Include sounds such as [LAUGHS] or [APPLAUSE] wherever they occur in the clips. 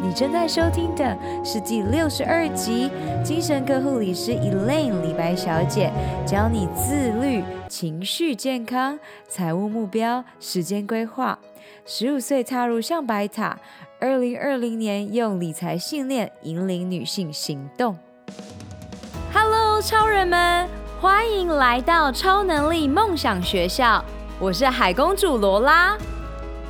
你正在收听的是第六十二集，精神科护理师 Elaine 李白小姐教你自律、情绪健康、财务目标、时间规划。十五岁踏入象白塔，二零二零年用理财信念引领女性行动。Hello，超人们，欢迎来到超能力梦想学校，我是海公主罗拉。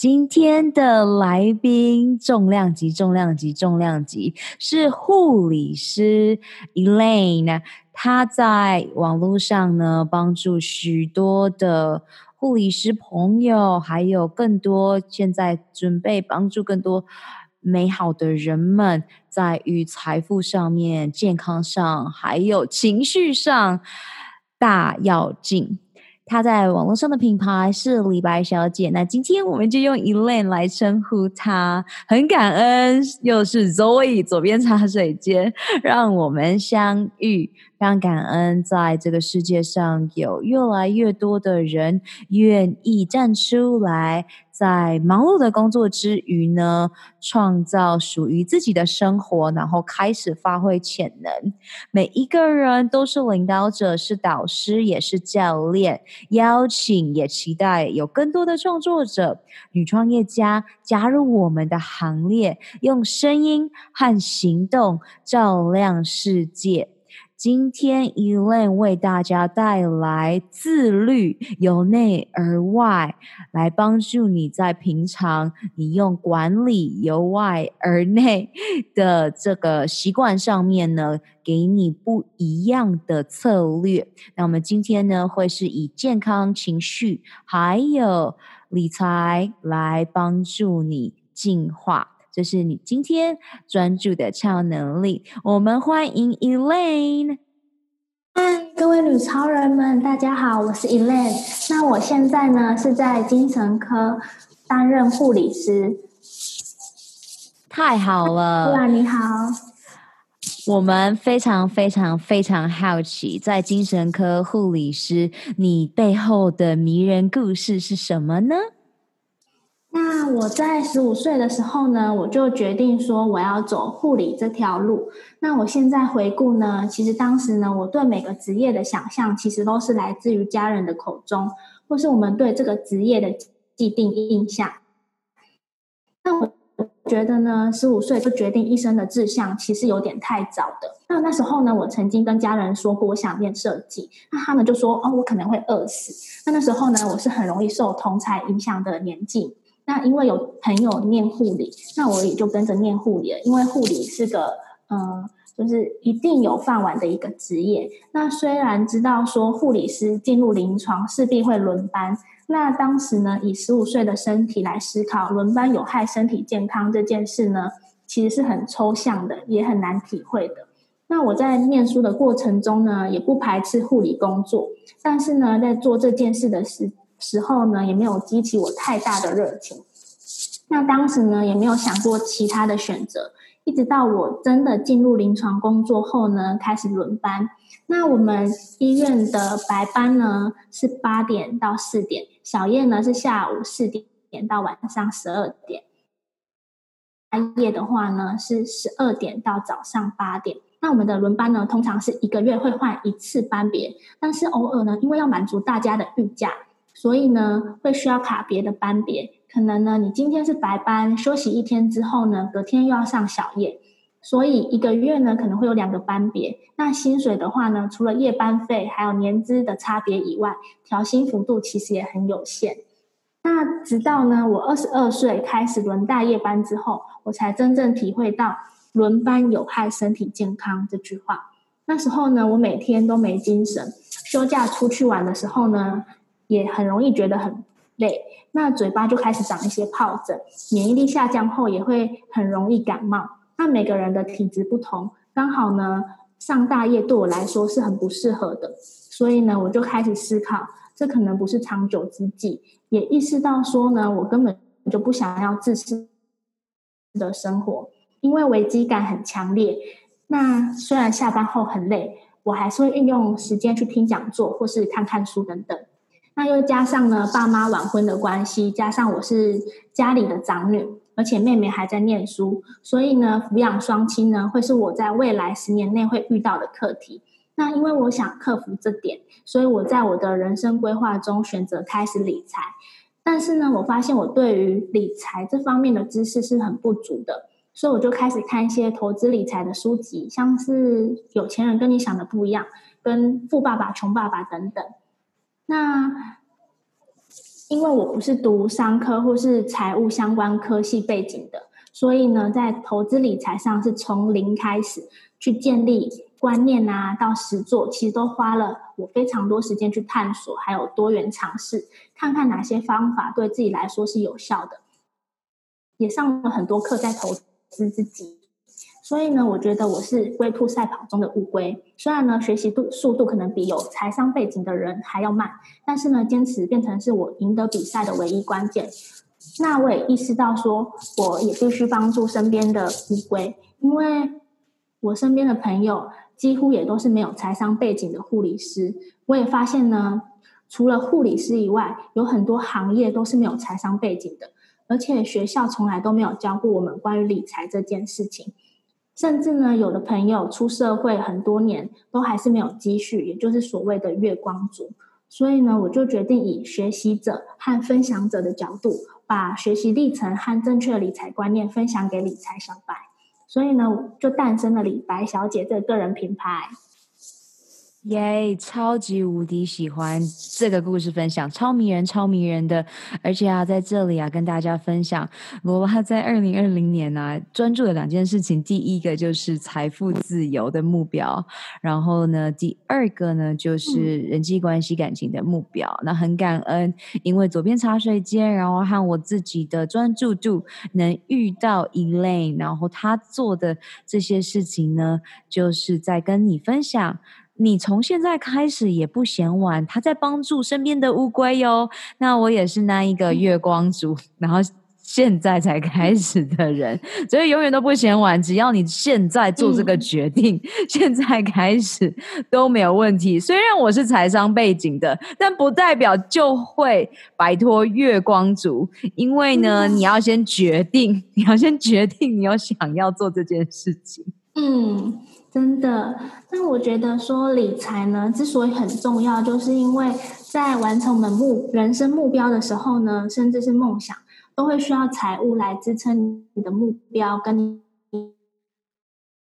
今天的来宾重量级、重量级、重量级是护理师 Elaine，她在网络上呢帮助许多的。护理师朋友，还有更多现在准备帮助更多美好的人们，在于财富上面、健康上，还有情绪上大要进。她在网络上的品牌是李白小姐，那今天我们就用 Elaine 来称呼她。很感恩，又是 Zoe 左边茶水间，让我们相遇。非常感恩，在这个世界上有越来越多的人愿意站出来，在忙碌的工作之余呢，创造属于自己的生活，然后开始发挥潜能。每一个人都是领导者，是导师，也是教练。邀请也期待有更多的创作者、女创业家加入我们的行列，用声音和行动照亮世界。今天 Elaine 为大家带来自律，由内而外来帮助你在平常你用管理由外而内的这个习惯上面呢，给你不一样的策略。那我们今天呢，会是以健康、情绪还有理财来帮助你进化。这是你今天专注的超能力。我们欢迎 Elaine。嗨，各位女超人们，大家好，我是 Elaine。那我现在呢是在精神科担任护理师。太好了，对啊，你好。我们非常非常非常好奇，在精神科护理师，你背后的迷人故事是什么呢？我在十五岁的时候呢，我就决定说我要走护理这条路。那我现在回顾呢，其实当时呢，我对每个职业的想象，其实都是来自于家人的口中，或是我们对这个职业的既定印象。那我觉得呢，十五岁就决定一生的志向，其实有点太早的。那那时候呢，我曾经跟家人说过我想念设计，那他们就说哦，我可能会饿死。那那时候呢，我是很容易受同侪影响的年纪。那因为有朋友念护理，那我也就跟着念护理了。因为护理是个，嗯、就是一定有饭碗的一个职业。那虽然知道说护理师进入临床势必会轮班，那当时呢，以十五岁的身体来思考轮班有害身体健康这件事呢，其实是很抽象的，也很难体会的。那我在念书的过程中呢，也不排斥护理工作，但是呢，在做这件事的时时候呢，也没有激起我太大的热情。那当时呢，也没有想过其他的选择。一直到我真的进入临床工作后呢，开始轮班。那我们医院的白班呢是八点到四点，小夜呢是下午四点到晚上十二点。半夜的话呢是十二点到早上八点。那我们的轮班呢，通常是一个月会换一次班别，但是偶尔呢，因为要满足大家的预假。所以呢，会需要卡别的班别，可能呢，你今天是白班，休息一天之后呢，隔天又要上小夜，所以一个月呢，可能会有两个班别。那薪水的话呢，除了夜班费还有年资的差别以外，调薪幅度其实也很有限。那直到呢，我二十二岁开始轮大夜班之后，我才真正体会到“轮班有害身体健康”这句话。那时候呢，我每天都没精神，休假出去玩的时候呢，也很容易觉得很累，那嘴巴就开始长一些疱疹，免疫力下降后也会很容易感冒。那每个人的体质不同，刚好呢，上大夜对我来说是很不适合的，所以呢，我就开始思考，这可能不是长久之计，也意识到说呢，我根本就不想要自私的生活，因为危机感很强烈。那虽然下班后很累，我还是会运用时间去听讲座或是看看书等等。那又加上呢，爸妈晚婚的关系，加上我是家里的长女，而且妹妹还在念书，所以呢，抚养双亲呢，会是我在未来十年内会遇到的课题。那因为我想克服这点，所以我在我的人生规划中选择开始理财。但是呢，我发现我对于理财这方面的知识是很不足的。所以我就开始看一些投资理财的书籍，像是《有钱人跟你想的不一样》、跟《富爸爸穷爸爸》等等。那因为我不是读商科或是财务相关科系背景的，所以呢，在投资理财上是从零开始去建立观念啊，到实做，其实都花了我非常多时间去探索，还有多元尝试，看看哪些方法对自己来说是有效的，也上了很多课在投资。自己，所以呢，我觉得我是龟兔赛跑中的乌龟。虽然呢，学习度速度可能比有财商背景的人还要慢，但是呢，坚持变成是我赢得比赛的唯一关键。那我也意识到说，我也必须帮助身边的乌龟，因为我身边的朋友几乎也都是没有财商背景的护理师。我也发现呢，除了护理师以外，有很多行业都是没有财商背景的。而且学校从来都没有教过我们关于理财这件事情，甚至呢，有的朋友出社会很多年，都还是没有积蓄，也就是所谓的月光族。所以呢，我就决定以学习者和分享者的角度，把学习历程和正确的理财观念分享给理财小白。所以呢，就诞生了李白小姐这个个人品牌。耶！超级无敌喜欢这个故事分享，超迷人，超迷人的。而且啊，在这里啊，跟大家分享，罗拉在二零二零年呢、啊，专注的两件事情，第一个就是财富自由的目标，然后呢，第二个呢，就是人际关系感情的目标。嗯、那很感恩，因为左边茶水间，然后和我自己的专注度，能遇到 Elaine，然后他做的这些事情呢，就是在跟你分享。你从现在开始也不嫌晚，他在帮助身边的乌龟哟。那我也是那一个月光族，然后现在才开始的人，所以永远都不嫌晚。只要你现在做这个决定，嗯、[LAUGHS] 现在开始都没有问题。虽然我是财商背景的，但不代表就会摆脱月光族，因为呢，嗯、你要先决定，[LAUGHS] 你要先决定你要想要做这件事情。嗯。真的，那我觉得说理财呢，之所以很重要，就是因为在完成我们目人生目标的时候呢，甚至是梦想，都会需要财务来支撑你的目标跟你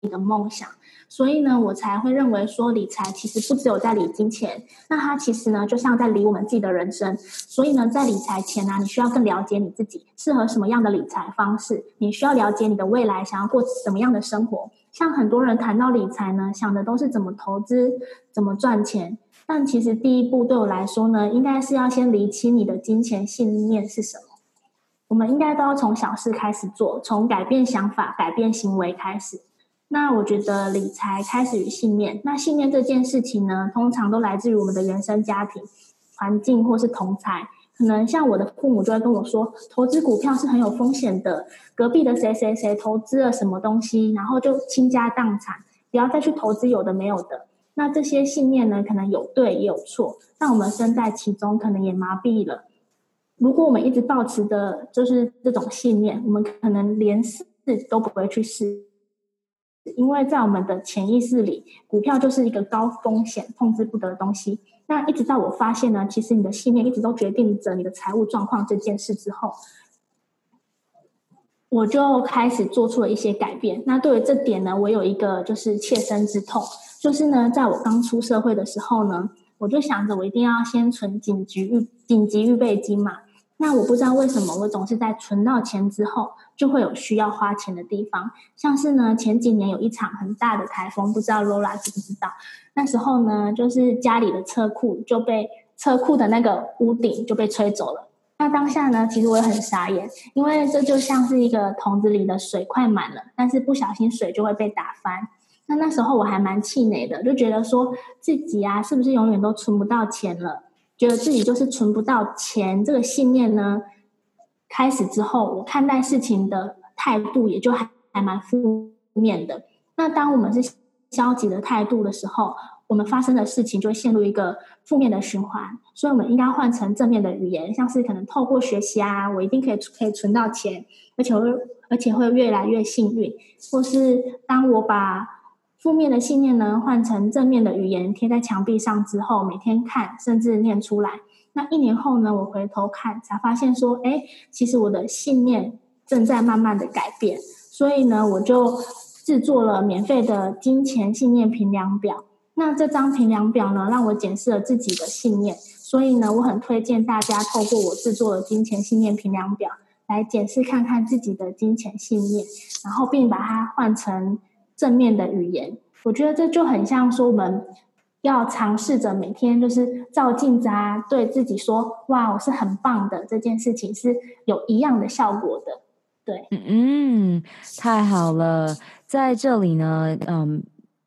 你的梦想。所以呢，我才会认为说理财其实不只有在理金钱，那它其实呢，就像在理我们自己的人生。所以呢，在理财前呢，你需要更了解你自己适合什么样的理财方式，你需要了解你的未来想要过什么样的生活。像很多人谈到理财呢，想的都是怎么投资、怎么赚钱，但其实第一步对我来说呢，应该是要先厘清你的金钱信念是什么。我们应该都要从小事开始做，从改变想法、改变行为开始。那我觉得理财开始于信念。那信念这件事情呢，通常都来自于我们的原生家庭、环境或是同侪。可能像我的父母就会跟我说，投资股票是很有风险的。隔壁的谁谁谁投资了什么东西，然后就倾家荡产，不要再去投资有的没有的。那这些信念呢，可能有对也有错，但我们身在其中，可能也麻痹了。如果我们一直抱持的就是这种信念，我们可能连试都不会去试，因为在我们的潜意识里，股票就是一个高风险、控制不得的东西。那一直到我发现呢，其实你的信念一直都决定着你的财务状况这件事之后，我就开始做出了一些改变。那对于这点呢，我有一个就是切身之痛，就是呢，在我刚出社会的时候呢，我就想着我一定要先存紧急预紧急预备金嘛。那我不知道为什么，我总是在存到钱之后，就会有需要花钱的地方。像是呢，前几年有一场很大的台风，不知道 Lola 知不知道？那时候呢，就是家里的车库就被车库的那个屋顶就被吹走了。那当下呢，其实我也很傻眼，因为这就像是一个桶子里的水快满了，但是不小心水就会被打翻。那那时候我还蛮气馁的，就觉得说自己啊，是不是永远都存不到钱了？觉得自己就是存不到钱这个信念呢，开始之后，我看待事情的态度也就还还蛮负面的。那当我们是消极的态度的时候，我们发生的事情就会陷入一个负面的循环。所以，我们应该换成正面的语言，像是可能透过学习啊，我一定可以可以存到钱，而且会而且会越来越幸运。或是当我把负面的信念呢换成正面的语言，贴在墙壁上之后，每天看甚至念出来。那一年后呢，我回头看才发现说，哎，其实我的信念正在慢慢的改变。所以呢，我就制作了免费的金钱信念评量表。那这张评量表呢，让我检视了自己的信念。所以呢，我很推荐大家透过我制作的金钱信念评量表来检视看看自己的金钱信念，然后并把它换成正面的语言。我觉得这就很像说，我们要尝试着每天就是照镜子啊，对自己说：“哇，我是很棒的。”这件事情是有一样的效果的。对，嗯，太好了，在这里呢，嗯。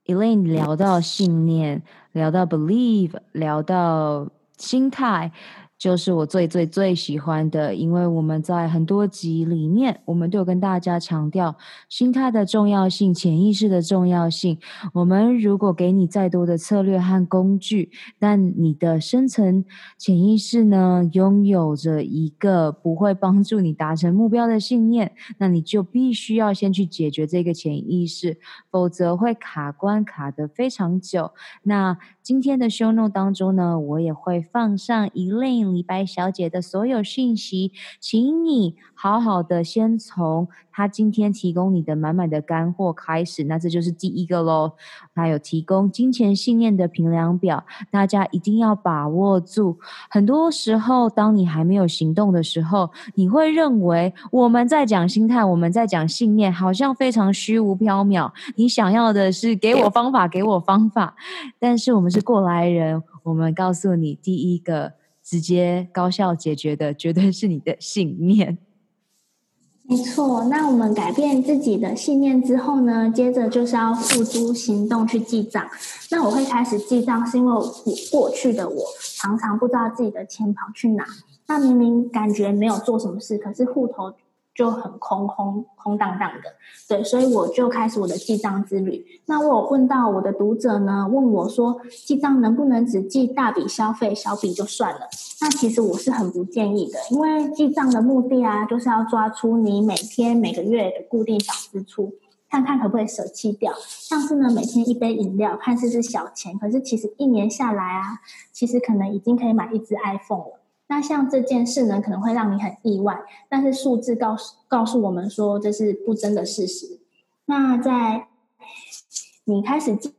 Elaine 聊到信念，聊到 believe，聊到心态。就是我最最最喜欢的，因为我们在很多集里面，我们都有跟大家强调心态的重要性、潜意识的重要性。我们如果给你再多的策略和工具，但你的深层潜意识呢，拥有着一个不会帮助你达成目标的信念，那你就必须要先去解决这个潜意识，否则会卡关卡的非常久。那今天的 show no 当中呢，我也会放上李白小姐的所有讯息，请你好好的先从她今天提供你的满满的干货开始。那这就是第一个喽。她有提供金钱信念的评量表，大家一定要把握住。很多时候，当你还没有行动的时候，你会认为我们在讲心态，我们在讲信念，好像非常虚无缥缈。你想要的是给我方法，给我方法，但是我们是。过来人，我们告诉你，第一个直接高效解决的，绝对是你的信念。没错，那我们改变自己的信念之后呢，接着就是要付诸行动去记账。那我会开始记账，是因为我过去的我常常不知道自己的钱跑去哪。那明明感觉没有做什么事，可是户头。就很空空空荡荡的，对，所以我就开始我的记账之旅。那我有问到我的读者呢，问我说，记账能不能只记大笔消费，小笔就算了？那其实我是很不建议的，因为记账的目的啊，就是要抓出你每天每个月的固定小支出，看看可不可以舍弃掉。像是呢，每天一杯饮料，看似是小钱，可是其实一年下来啊，其实可能已经可以买一支 iPhone 了。那像这件事呢，可能会让你很意外，但是数字告诉告诉我们说，这是不争的事实。那在你开始记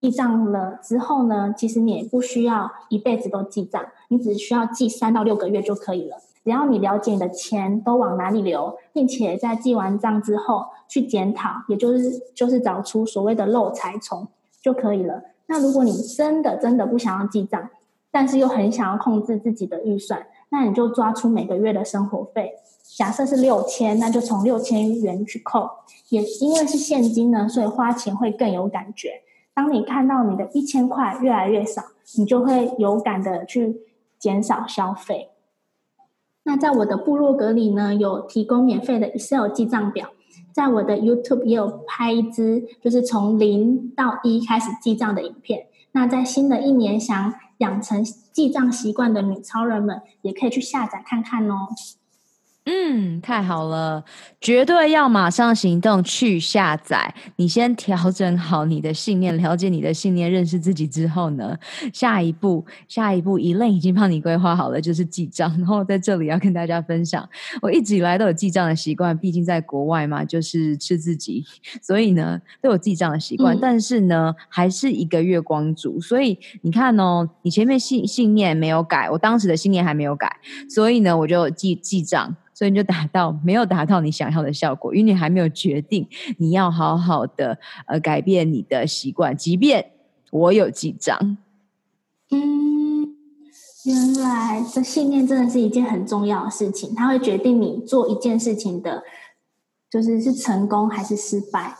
记账了之后呢，其实你也不需要一辈子都记账，你只需要记三到六个月就可以了。只要你了解你的钱都往哪里流，并且在记完账之后去检讨，也就是就是找出所谓的漏财虫就可以了。那如果你真的真的不想要记账，但是又很想要控制自己的预算，那你就抓出每个月的生活费，假设是六千，那就从六千元去扣。也因为是现金呢，所以花钱会更有感觉。当你看到你的一千块越来越少，你就会有感的去减少消费。那在我的部落格里呢，有提供免费的 Excel 记账表，在我的 YouTube 也有拍一支，就是从零到一开始记账的影片。那在新的一年想养成记账习惯的女超人们，也可以去下载看看哦。嗯，太好了，绝对要马上行动去下载。你先调整好你的信念，了解你的信念，认识自己之后呢，下一步，下一步，Elaine 已经帮你规划好了，就是记账。然后在这里要跟大家分享，我一直以来都有记账的习惯，毕竟在国外嘛，就是吃自己，所以呢都有记账的习惯。嗯、但是呢，还是一个月光族，所以你看哦，你前面信信念没有改，我当时的信念还没有改，所以呢，我就记记账。所以你就达到没有达到你想要的效果，因为你还没有决定你要好好的呃改变你的习惯，即便我有几张。嗯，原来这信念真的是一件很重要的事情，它会决定你做一件事情的，就是是成功还是失败。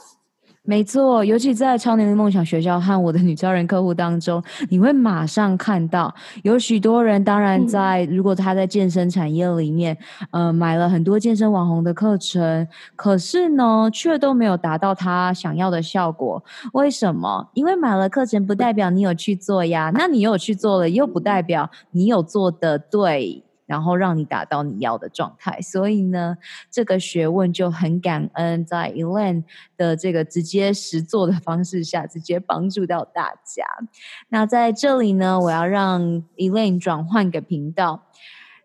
没错，尤其在超能力梦想学校和我的女超人客户当中，你会马上看到有许多人。当然在，在如果他在健身产业里面，呃，买了很多健身网红的课程，可是呢，却都没有达到他想要的效果。为什么？因为买了课程不代表你有去做呀，那你有去做了，又不代表你有做的对。然后让你达到你要的状态，所以呢，这个学问就很感恩，在 Elaine 的这个直接实做的方式下，直接帮助到大家。那在这里呢，我要让 Elaine 转换个频道。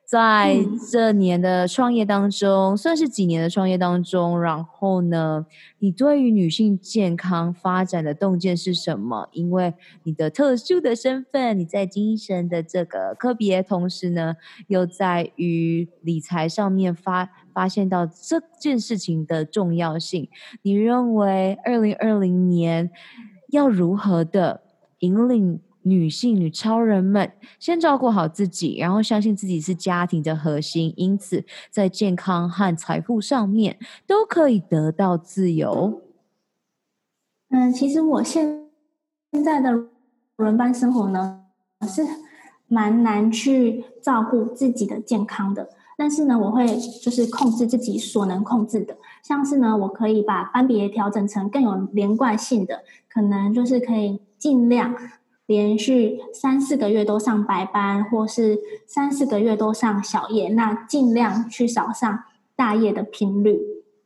在这年的创业当中，嗯、算是几年的创业当中，然后呢，你对于女性健康发展的洞见是什么？因为你的特殊的身份，你在精神的这个科别，同时呢，又在于理财上面发发现到这件事情的重要性。你认为二零二零年要如何的引领？女性、女超人们，先照顾好自己，然后相信自己是家庭的核心，因此在健康和财富上面都可以得到自由。嗯，其实我现现在的轮班生活呢，是蛮难去照顾自己的健康的。但是呢，我会就是控制自己所能控制的，像是呢，我可以把班别调整成更有连贯性的，可能就是可以尽量。连续三四个月都上白班，或是三四个月都上小夜，那尽量去少上大夜的频率。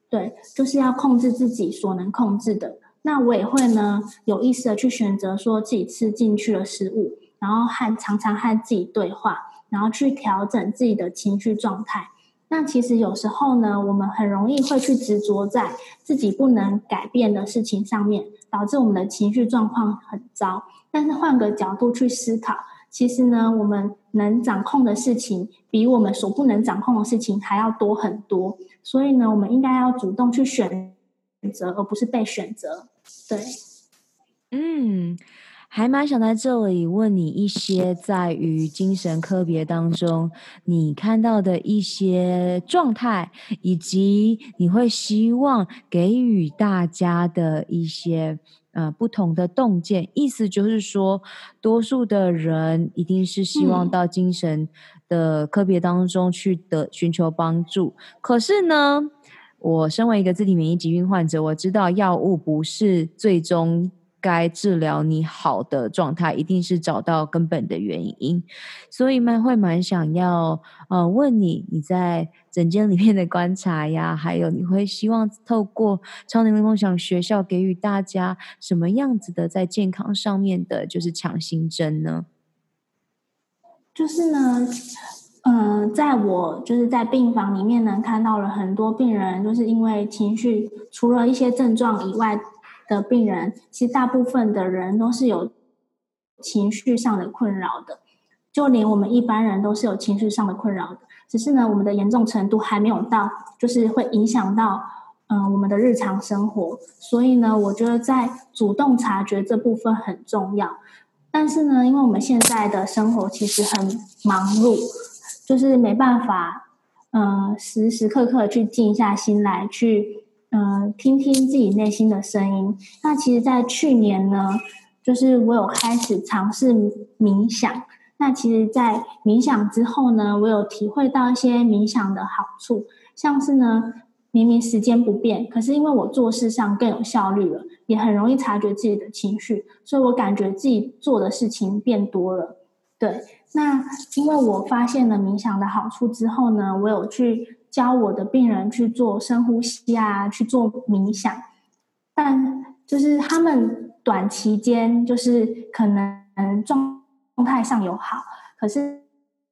对，就是要控制自己所能控制的。那我也会呢，有意识的去选择说自己吃进去的食物，然后和常常和自己对话，然后去调整自己的情绪状态。那其实有时候呢，我们很容易会去执着在自己不能改变的事情上面，导致我们的情绪状况很糟。但是换个角度去思考，其实呢，我们能掌控的事情比我们所不能掌控的事情还要多很多。所以呢，我们应该要主动去选择，而不是被选择。对，嗯，还蛮想在这里问你一些在于精神科别当中你看到的一些状态，以及你会希望给予大家的一些。呃，不同的洞见，意思就是说，多数的人一定是希望到精神的科别当中去的寻求帮助。可是呢，我身为一个自体免疫疾病患者，我知道药物不是最终。该治疗你好的状态，一定是找到根本的原因，所以蛮会蛮想要呃问你，你在诊间里面的观察呀，还有你会希望透过超能力梦想学校给予大家什么样子的在健康上面的，就是强心针呢？就是呢，嗯、在我就是在病房里面呢，看到了很多病人，就是因为情绪，除了一些症状以外。的病人，其实大部分的人都是有情绪上的困扰的，就连我们一般人都是有情绪上的困扰的，只是呢，我们的严重程度还没有到，就是会影响到嗯、我们的日常生活。所以呢，我觉得在主动察觉这部分很重要。但是呢，因为我们现在的生活其实很忙碌，就是没办法嗯、时时刻刻去静下心来去。嗯、听听自己内心的声音。那其实，在去年呢，就是我有开始尝试冥想。那其实，在冥想之后呢，我有体会到一些冥想的好处，像是呢，明明时间不变，可是因为我做事上更有效率了，也很容易察觉自己的情绪，所以我感觉自己做的事情变多了。对，那因为我发现了冥想的好处之后呢，我有去。教我的病人去做深呼吸啊，去做冥想，但就是他们短期间就是可能状态上有好，可是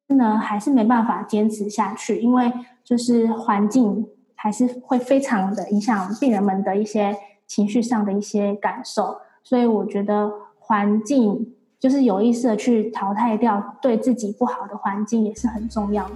呢还是没办法坚持下去，因为就是环境还是会非常的影响病人们的一些情绪上的一些感受，所以我觉得环境就是有意识的去淘汰掉对自己不好的环境也是很重要的。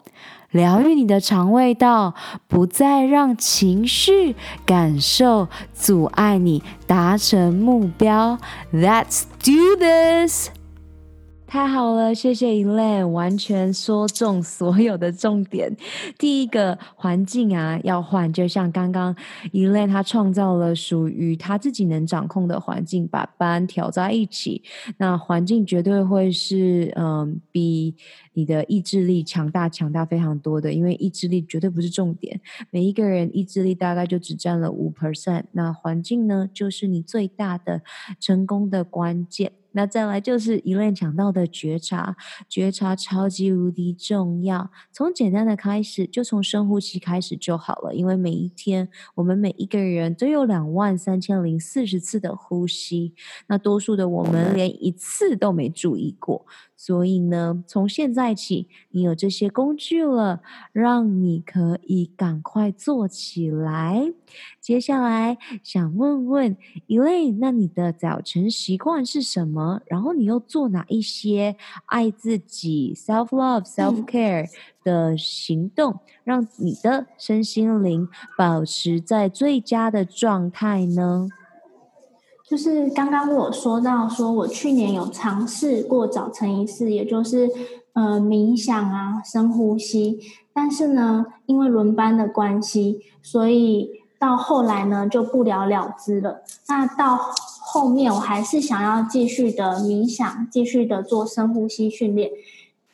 疗愈你的肠胃道，不再让情绪感受阻碍你达成目标。Let's do this！太好了，谢谢 Elaine，完全说中所有的重点。第一个环境啊，要换，就像刚刚 Elaine 他创造了属于他自己能掌控的环境，把班调在一起，那环境绝对会是嗯比你的意志力强大强大非常多的，因为意志力绝对不是重点，每一个人意志力大概就只占了五 percent，那环境呢，就是你最大的成功的关键。那再来就是一连讲到的觉察，觉察超级无敌重要。从简单的开始，就从深呼吸开始就好了。因为每一天，我们每一个人都有两万三千零四十次的呼吸，那多数的我们连一次都没注意过。所以呢，从现在起，你有这些工具了，让你可以赶快做起来。接下来想问问 Elaine，那你的早晨习惯是什么？然后你又做哪一些爱自己 self love self care 的行动，让你的身心灵保持在最佳的状态呢？就是刚刚我说到，说我去年有尝试过早晨仪式，也就是呃冥想啊、深呼吸，但是呢，因为轮班的关系，所以到后来呢就不了了之了。那到后面我还是想要继续的冥想，继续的做深呼吸训练，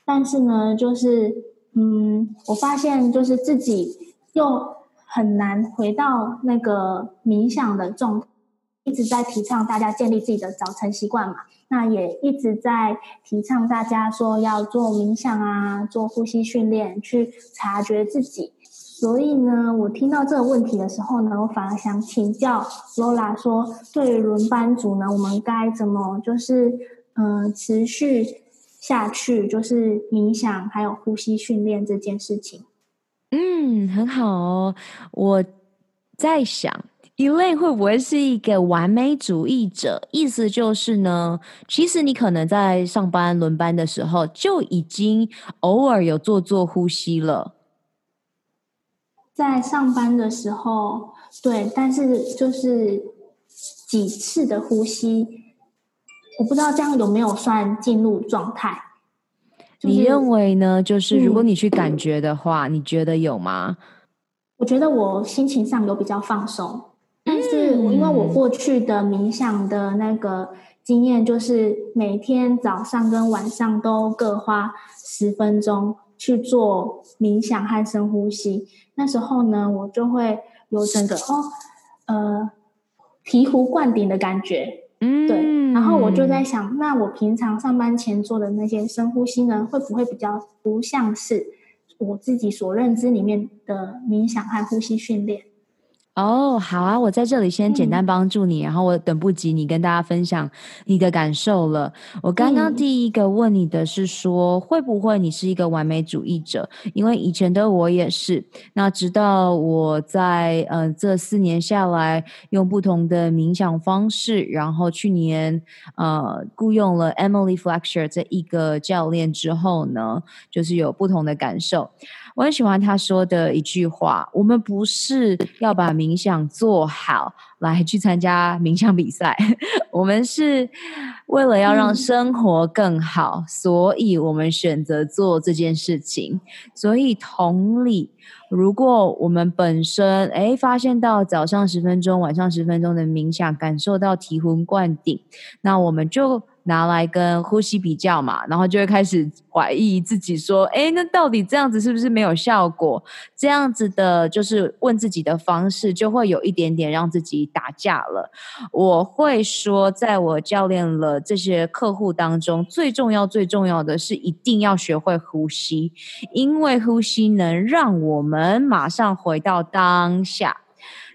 但是呢，就是嗯，我发现就是自己又很难回到那个冥想的状态。一直在提倡大家建立自己的早晨习惯嘛，那也一直在提倡大家说要做冥想啊，做呼吸训练，去察觉自己。所以呢，我听到这个问题的时候呢，我反而想请教 Lola 说，对于轮班族呢，我们该怎么就是嗯、持续下去，就是冥想还有呼吸训练这件事情。嗯，很好哦，我在想。Elaine 会不会是一个完美主义者？意思就是呢，其实你可能在上班轮班的时候就已经偶尔有做做呼吸了。在上班的时候，对，但是就是几次的呼吸，我不知道这样有没有算进入状态。就是，你认为呢？就是如果你去感觉的话，嗯，你觉得有吗？我觉得我心情上有比较放松，但是因为我过去的冥想的那个经验，就是每天早上跟晚上都各花十分钟去做冥想和深呼吸。那时候呢，我就会有整个哦，呃，醍醐灌顶的感觉。嗯，对。然后我就在想，那我平常上班前做的那些深呼吸呢，会不会比较不像是我自己所认知里面的冥想和呼吸训练？哦，oh, 好啊，我在这里先简单帮助你，嗯、然后我等不及你跟大家分享你的感受了。我刚刚第一个问你的是说，嗯、会不会你是一个完美主义者？因为以前的我也是。那直到我在呃这四年下来，用不同的冥想方式，然后去年呃雇佣了 Emily Fletcher 这一个教练之后呢，就是有不同的感受。我很喜欢他说的一句话：“我们不是要把冥想做好来去参加冥想比赛，[LAUGHS] 我们是为了要让生活更好，嗯、所以我们选择做这件事情。所以同理，如果我们本身诶发现到早上十分钟、晚上十分钟的冥想，感受到醍醐灌顶，那我们就。”拿来跟呼吸比较嘛，然后就会开始怀疑自己，说：“哎，那到底这样子是不是没有效果？这样子的，就是问自己的方式，就会有一点点让自己打架了。”我会说，在我教练了这些客户当中，最重要、最重要的是一定要学会呼吸，因为呼吸能让我们马上回到当下。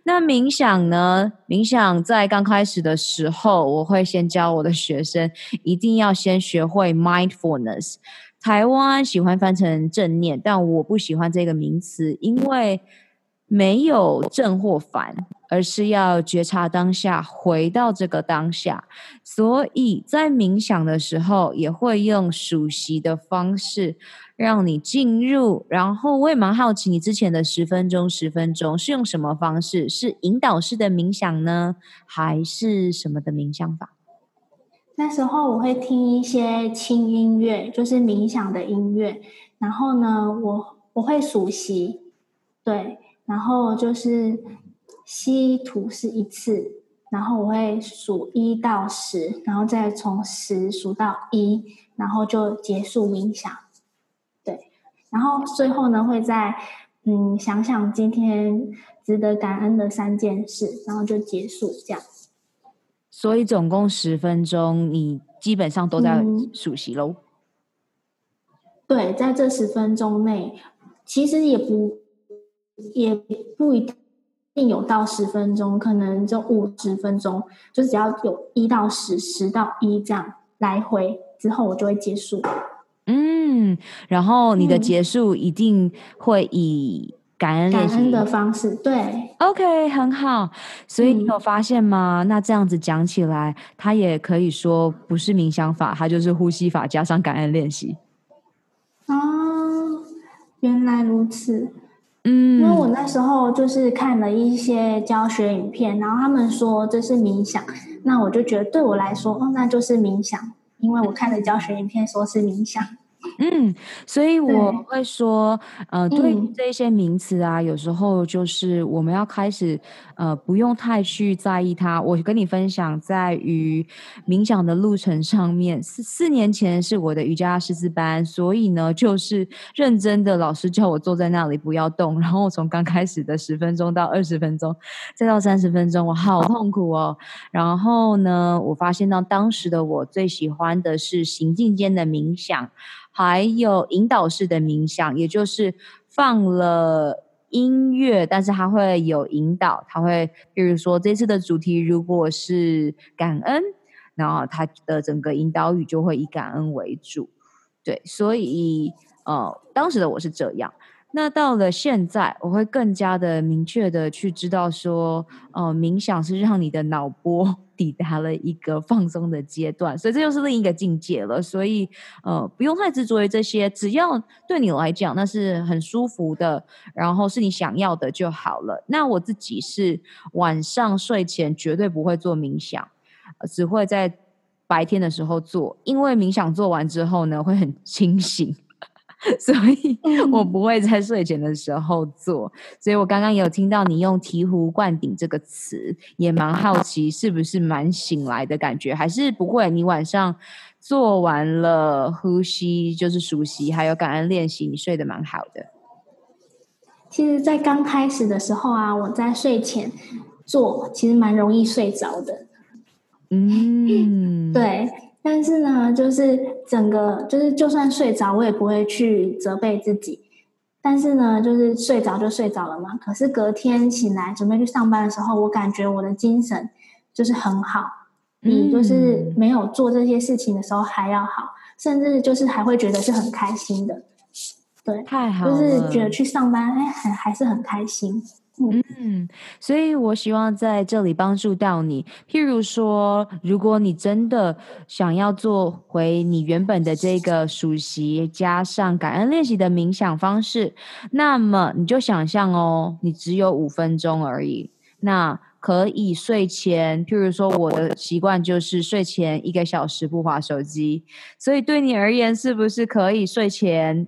那冥想呢？冥想在刚开始的时候，我会先教我的学生，一定要先学会 mindfulness。台湾喜欢翻成正念，但我不喜欢这个名词，因为没有正或反，而是要觉察当下，回到这个当下。所以在冥想的时候，也会用熟悉的方式。让你进入，然后我也蛮好奇，你之前的十分钟、十分钟是用什么方式？是引导式的冥想呢，还是什么的冥想法？那时候我会听一些轻音乐，就是冥想的音乐。然后呢，我我会数息，对，然后就是吸吐是一次，然后我会数一到十，然后再从十数到一，然后就结束冥想。然后最后呢，会再嗯想想今天值得感恩的三件事，然后就结束这样。所以总共十分钟，你基本上都在数息喽？对，在这十分钟内，其实也不也不一定有到十分钟，可能就五十分钟，就只要有一到十，十到一这样来回之后，我就会结束。嗯，然后你的结束一定会以感恩感恩的方式，对，OK，很好。所以你有发现吗？嗯、那这样子讲起来，它也可以说不是冥想法，它就是呼吸法加上感恩练习。哦，原来如此。嗯，因为我那时候就是看了一些教学影片，然后他们说这是冥想，那我就觉得对我来说，哦，那就是冥想。因为我看的教学影片，说是冥想。嗯，所以我会说，对呃，对于这些名词啊，嗯、有时候就是我们要开始，呃，不用太去在意它。我跟你分享，在于冥想的路程上面，四四年前是我的瑜伽师资班，所以呢，就是认真的老师叫我坐在那里不要动，然后从刚开始的十分钟到二十分钟，再到三十分钟，我好痛苦哦。然后呢，我发现到当时的我最喜欢的是行进间的冥想。还有引导式的冥想，也就是放了音乐，但是它会有引导，它会，比如说这次的主题如果是感恩，然后它的整个引导语就会以感恩为主，对，所以呃，当时的我是这样。那到了现在，我会更加的明确的去知道说，呃，冥想是让你的脑波抵达了一个放松的阶段，[LAUGHS] 所以这就是另一个境界了。所以，呃，不用太执着于这些，只要对你来讲那是很舒服的，然后是你想要的就好了。那我自己是晚上睡前绝对不会做冥想，只会在白天的时候做，因为冥想做完之后呢，会很清醒。[LAUGHS] 所以我不会在睡前的时候做。嗯、所以我刚刚有听到你用醍醐灌顶这个词，也蛮好奇是不是蛮醒来的感觉，还是不会？你晚上做完了呼吸，就是熟悉，还有感恩练习，你睡得蛮好的。其实，在刚开始的时候啊，我在睡前做，其实蛮容易睡着的。嗯，对。但是呢，就是整个就是，就算睡着，我也不会去责备自己。但是呢，就是睡着就睡着了嘛。可是隔天醒来准备去上班的时候，我感觉我的精神就是很好，比就是没有做这些事情的时候还要好，甚至就是还会觉得是很开心的。对，太好了，就是觉得去上班，哎，还还是很开心。嗯，所以我希望在这里帮助到你。譬如说，如果你真的想要做回你原本的这个数息加上感恩练习的冥想方式，那么你就想象哦，你只有五分钟而已。那可以睡前，譬如说我的习惯就是睡前一个小时不滑手机，所以对你而言，是不是可以睡前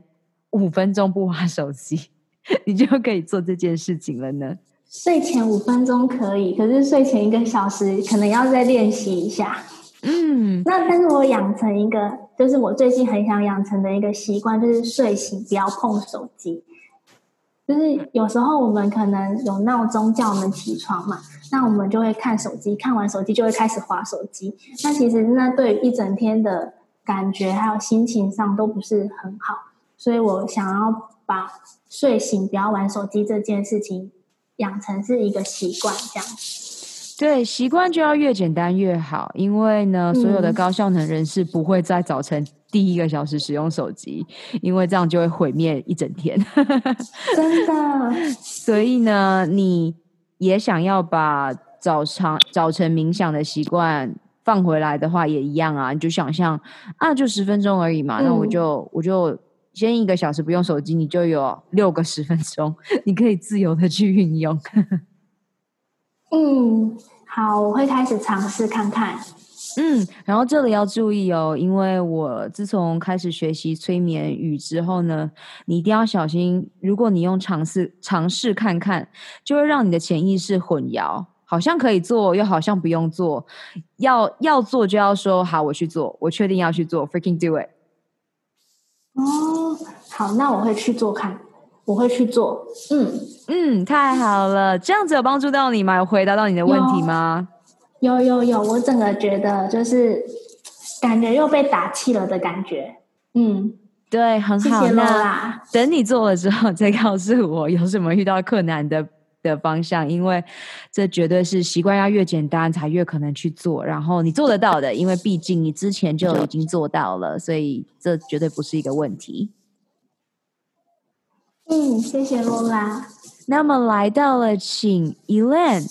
五分钟不滑手机？[LAUGHS] 你就可以做这件事情了呢。睡前五分钟可以，可是睡前一个小时可能要再练习一下。嗯，那但是我养成一个，就是我最近很想养成的一个习惯，就是睡醒不要碰手机。就是有时候我们可能有闹钟叫我们起床嘛，那我们就会看手机，看完手机就会开始划手机。那其实那对于一整天的感觉还有心情上都不是很好，所以我想要把睡醒不要玩手机这件事情养成是一个习惯，这样。对，习惯就要越简单越好，因为呢，所有的高效能人士不会在早晨第一个小时使用手机，因为这样就会毁灭一整天。真的。[LAUGHS] 所以呢，你也想要把早上早晨冥想的习惯放回来的话，也一样啊，你就想象啊，就十分钟而已嘛，嗯、那我就我就。先一个小时不用手机，你就有六个十分钟，[LAUGHS] 你可以自由的去运用。嗯，好，我会开始尝试看看。嗯，然后这里要注意哦，因为我自从开始学习催眠语之后呢，你一定要小心，如果你用尝试尝试看看，就会让你的潜意识混淆，好像可以做，又好像不用做，要要做就要说好，我去做，我确定要去做，freaking do it。哦，好，那我会去做看，我会去做，嗯嗯，太好了，这样子有帮助到你吗？有回答到你的问题吗？有有有，我整个觉得就是感觉又被打气了的感觉，嗯，对，很好，谢谢啦。等你做了之后再告诉我有什么遇到困难的。的方向，因为这绝对是习惯要越简单才越可能去做，然后你做得到的，因为毕竟你之前就已经做到了，所以这绝对不是一个问题。嗯，谢谢罗拉。那么来到了，请 Elaine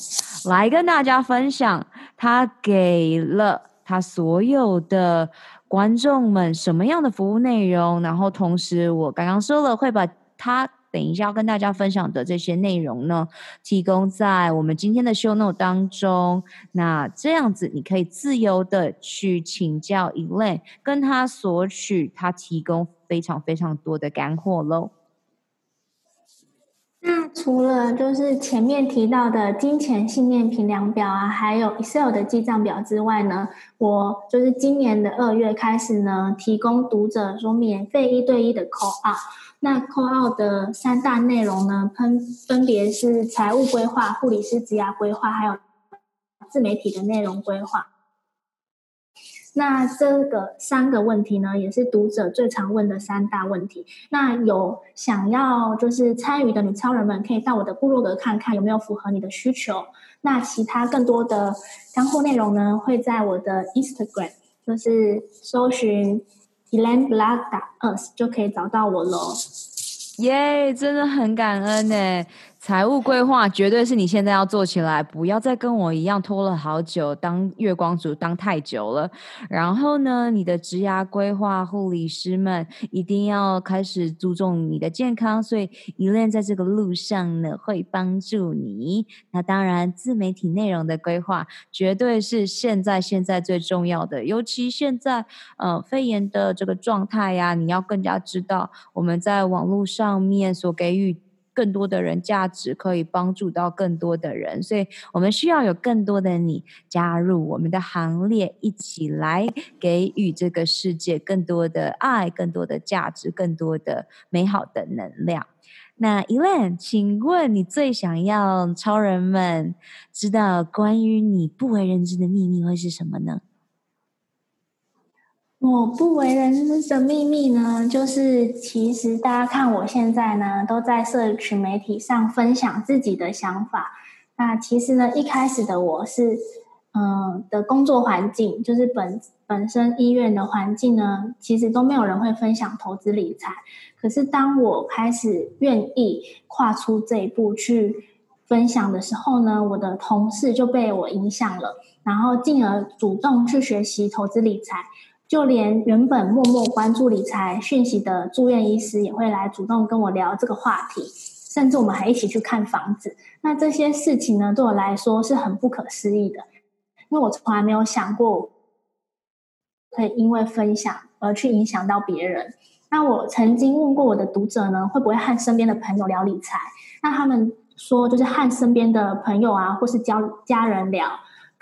来跟大家分享，他给了他所有的观众们什么样的服务内容，然后同时我刚刚说了会把他。等一下要跟大家分享的这些内容呢，提供在我们今天的 show note 当中。那这样子你可以自由的去请教 Elaine，跟他索取他提供非常非常多的干货喽。那除了就是前面提到的金钱信念评量表啊，还有 Excel 的记账表之外呢，我就是今年的二月开始呢，提供读者说免费一对一的 call 啊。那 call 啊的三大内容呢，分分别是财务规划、护理师职涯规划，还有自媒体的内容规划。那这个三个问题呢，也是读者最常问的三大问题。那有想要就是参与的女超人们，可以到我的部落格看看有没有符合你的需求。那其他更多的干货内容呢，会在我的 Instagram，就是搜寻。ElaineBlog.us 就可以找到我喽。耶，真的很感恩呢。财务规划绝对是你现在要做起来，不要再跟我一样拖了好久，当月光族当太久了。然后呢，你的职涯规划，护理师们一定要开始注重你的健康，所以依恋在这个路上呢会帮助你。那当然，自媒体内容的规划绝对是现在现在最重要的，尤其现在呃肺炎的这个状态呀，你要更加知道我们在网络上面所给予。更多的人价值可以帮助到更多的人，所以我们需要有更多的你加入我们的行列，一起来给予这个世界更多的爱、更多的价值、更多的美好的能量。那 Elan，请问你最想要超人们知道关于你不为人知的秘密会是什么呢？我不为人知的秘密呢，就是其实大家看我现在呢，都在社群媒体上分享自己的想法。那其实呢，一开始的我是，嗯、的工作环境就是本本身医院的环境呢，其实都没有人会分享投资理财。可是当我开始愿意跨出这一步去分享的时候呢，我的同事就被我影响了，然后进而主动去学习投资理财。就连原本默默关注理财讯息的住院医师也会来主动跟我聊这个话题，甚至我们还一起去看房子。那这些事情呢，对我来说是很不可思议的，因为我从来没有想过可以因为分享而去影响到别人。那我曾经问过我的读者呢，会不会和身边的朋友聊理财？那他们说，就是和身边的朋友啊，或是交家人聊。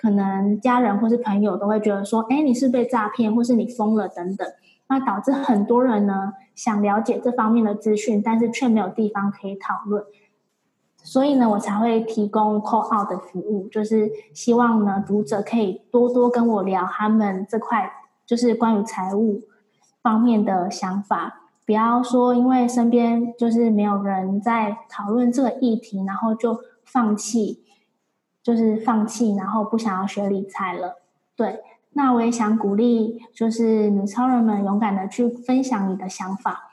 可能家人或是朋友都会觉得说：“哎，你是被诈骗，或是你疯了等等。”那导致很多人呢想了解这方面的资讯，但是却没有地方可以讨论。所以呢，我才会提供 call out 的服务，就是希望呢读者可以多多跟我聊他们这块，就是关于财务方面的想法。不要说因为身边就是没有人在讨论这个议题，然后就放弃。就是放弃，然后不想要学理财了。对，那我也想鼓励，就是女超人们勇敢的去分享你的想法。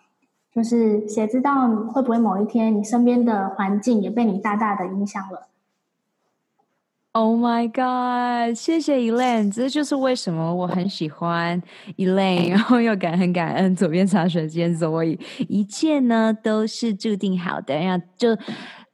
就是谁知道会不会某一天，你身边的环境也被你大大的影响了？Oh my God！谢谢 Elaine，这就是为什么我很喜欢 Elaine，然后又感很感恩左边茶水间，所以一切呢都是注定好的，然后就。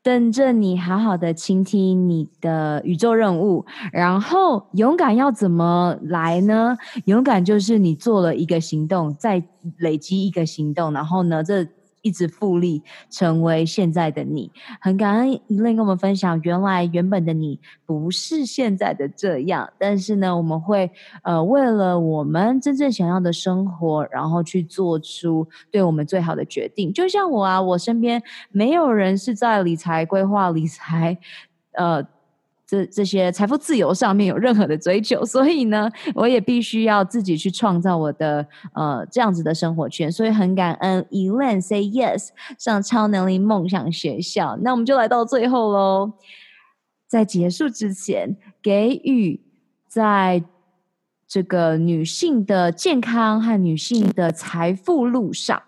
等着你好好的倾听你的宇宙任务，然后勇敢要怎么来呢？勇敢就是你做了一个行动，再累积一个行动，然后呢，这。一直复利，成为现在的你。很感恩一乐跟我们分享，原来原本的你不是现在的这样。但是呢，我们会呃，为了我们真正想要的生活，然后去做出对我们最好的决定。就像我啊，我身边没有人是在理财规划、理财呃。这这些财富自由上面有任何的追求，所以呢，我也必须要自己去创造我的呃这样子的生活圈。所以很感恩 e l a n say yes 上超能力梦想学校。那我们就来到最后喽，在结束之前，给予在这个女性的健康和女性的财富路上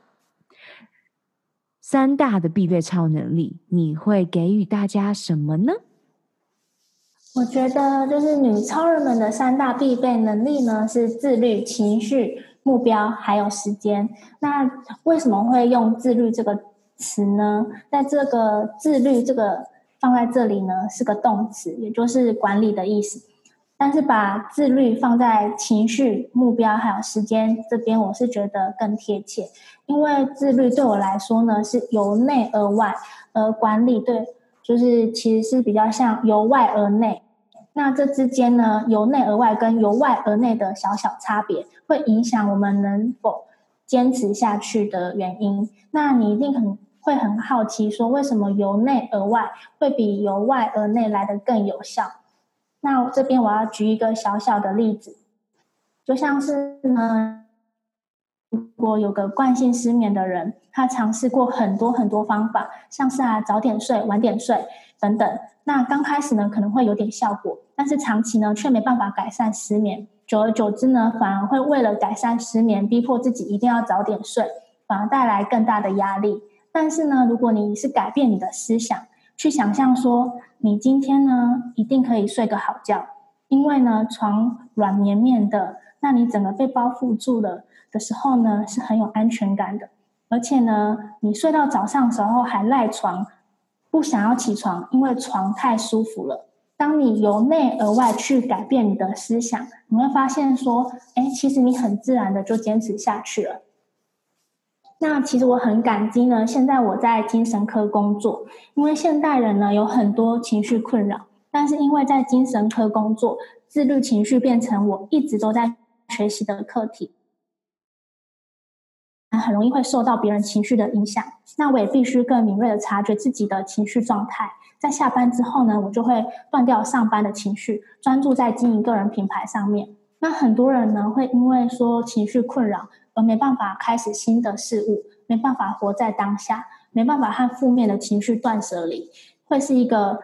三大的必备超能力，你会给予大家什么呢？我觉得就是女超人们的三大必备能力呢，是自律、情绪、目标，还有时间。那为什么会用自律这个词呢？在这个自律这个放在这里呢，是个动词，也就是管理的意思。但是把自律放在情绪、目标还有时间这边，我是觉得更贴切。因为自律对我来说呢，是由内而外，而管理对，就是其实是比较像由外而内。那这之间呢，由内而外跟由外而内的小小差别，会影响我们能否坚持下去的原因。那你一定很会很好奇，说为什么由内而外会比由外而内来得更有效？那这边我要举一个小小的例子，就像是呢，如果有个惯性失眠的人，他尝试过很多很多方法，像是啊早点睡、晚点睡等等。那刚开始呢，可能会有点效果，但是长期呢，却没办法改善失眠。久而久之呢，反而会为了改善失眠，逼迫自己一定要早点睡，反而带来更大的压力。但是呢，如果你是改变你的思想，去想象说，你今天呢一定可以睡个好觉，因为呢床软绵绵的，那你整个被包覆住了的时候呢是很有安全感的，而且呢你睡到早上时候还赖床，不想要起床，因为床太舒服了。当你由内而外去改变你的思想，你会发现说，哎，其实你很自然的就坚持下去了。那其实我很感激呢，现在我在精神科工作，因为现代人呢有很多情绪困扰，但是因为在精神科工作，自律情绪变成我一直都在学习的课题。很容易会受到别人情绪的影响，那我也必须更敏锐的察觉自己的情绪状态。在下班之后呢，我就会断掉上班的情绪，专注在经营个人品牌上面。那很多人呢，会因为说情绪困扰而没办法开始新的事物，没办法活在当下，没办法和负面的情绪断舍离，会是一个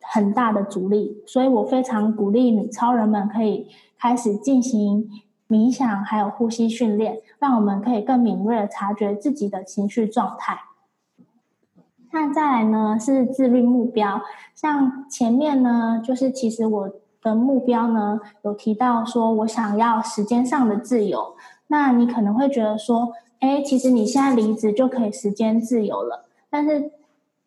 很大的阻力。所以我非常鼓励女超人们可以开始进行。冥想还有呼吸训练，让我们可以更敏锐的察觉自己的情绪状态。那再来呢，是自律目标，像前面呢，就是其实我的目标呢，有提到说我想要时间上的自由。那你可能会觉得说，哎，其实你现在离职就可以时间自由了，但是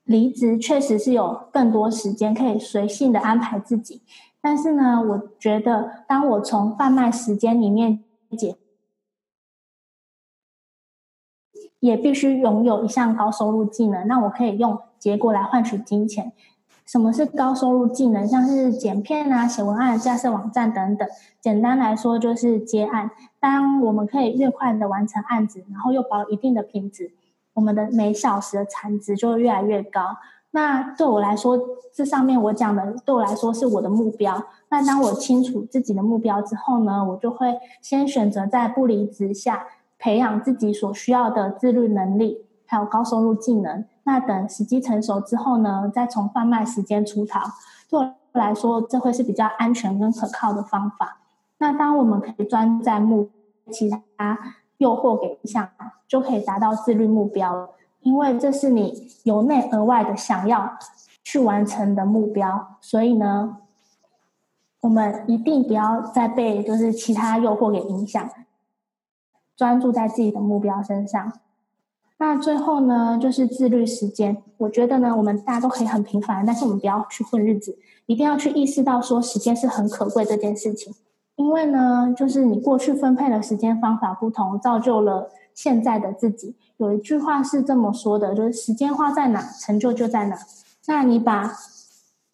离职确实是有更多时间可以随性的安排自己。但是呢，我觉得当我从贩卖时间里面解，也必须拥有一项高收入技能，那我可以用结果来换取金钱。什么是高收入技能？像是剪片啊、写文案、架设网站等等。简单来说，就是接案。当我们可以越快的完成案子，然后又保一定的品质，我们的每小时的产值就会越来越高。那对我来说，这上面我讲的对我来说是我的目标。那当我清楚自己的目标之后呢，我就会先选择在不离职下培养自己所需要的自律能力，还有高收入技能。那等时机成熟之后呢，再从贩卖时间出逃。对我来说，这会是比较安全跟可靠的方法。那当我们可以专注在目，其他诱惑给影响，就可以达到自律目标了。因为这是你由内而外的想要去完成的目标，所以呢，我们一定不要再被就是其他诱惑给影响，专注在自己的目标身上。那最后呢，就是自律时间。我觉得呢，我们大家都可以很平凡，但是我们不要去混日子，一定要去意识到说时间是很可贵这件事情。因为呢，就是你过去分配的时间方法不同，造就了现在的自己。有一句话是这么说的，就是时间花在哪，成就就在哪。那你把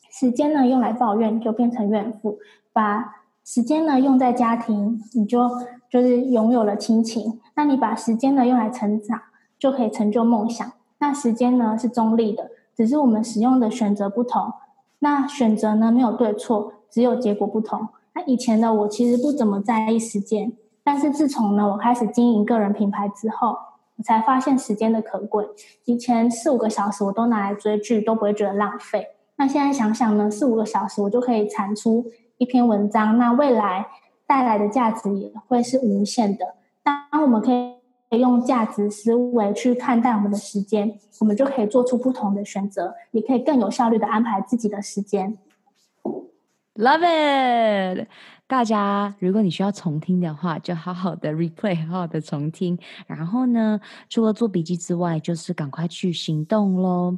时间呢用来抱怨，就变成怨妇；把时间呢用在家庭，你就就是拥有了亲情。那你把时间呢用来成长，就可以成就梦想。那时间呢是中立的，只是我们使用的选择不同。那选择呢没有对错，只有结果不同。那以前的我其实不怎么在意时间，但是自从呢我开始经营个人品牌之后，我才发现时间的可贵。以前四五个小时我都拿来追剧，都不会觉得浪费。那现在想想呢，四五个小时我就可以产出一篇文章，那未来带来的价值也会是无限的。当我们可以用价值思维去看待我们的时间，我们就可以做出不同的选择，也可以更有效率的安排自己的时间。Love it！大家，如果你需要重听的话，就好好的 [LAUGHS] replay，好好的重听。然后呢，除了做笔记之外，就是赶快去行动喽。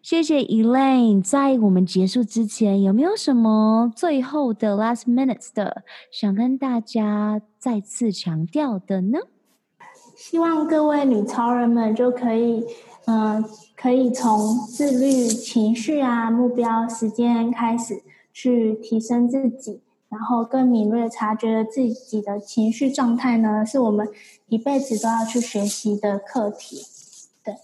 谢谢 Elaine，在我们结束之前，有没有什么最后的 last minutes 的想跟大家再次强调的呢？希望各位女超人们就可以，嗯、可以从自律、情绪啊、目标、时间开始去提升自己。然后更敏锐察觉了自己的情绪状态呢，是我们一辈子都要去学习的课题。对，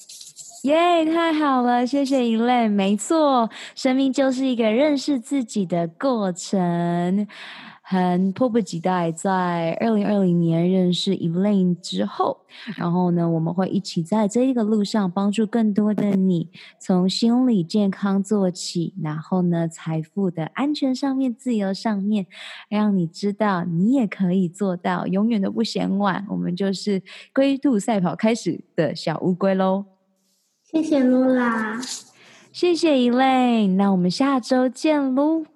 耶，yeah, 太好了，谢谢银泪。没错，生命就是一个认识自己的过程。很迫不及待，在二零二零年认识 Elaine 之后，然后呢，我们会一起在这一个路上帮助更多的你，从心理健康做起，然后呢，财富的安全上面、自由上面，让你知道你也可以做到，永远都不嫌晚。我们就是龟兔赛跑开始的小乌龟喽。谢谢露啦。谢谢 Elaine，那我们下周见喽。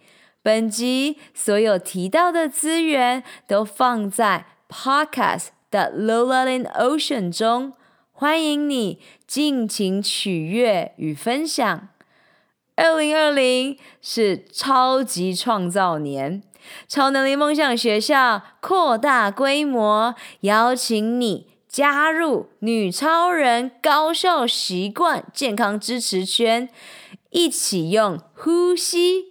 本集所有提到的资源都放在 Podcast 的 Lola in Ocean 中，欢迎你尽情取悦与分享。二零二零是超级创造年，超能力梦想学校扩大规模，邀请你加入女超人高效习惯健康支持圈。一起用呼吸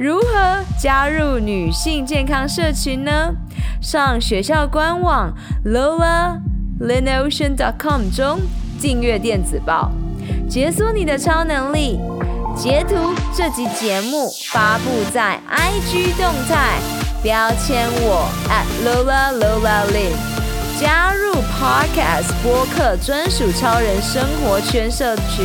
如何加入女性健康社群呢？上学校官网 lolaLinOcean.com 中订阅电子报，解锁你的超能力。截图这集节目发布在 IG 动态，标签我 at @LolaLolaLin，加入 Podcast 播客专属超人生活圈社群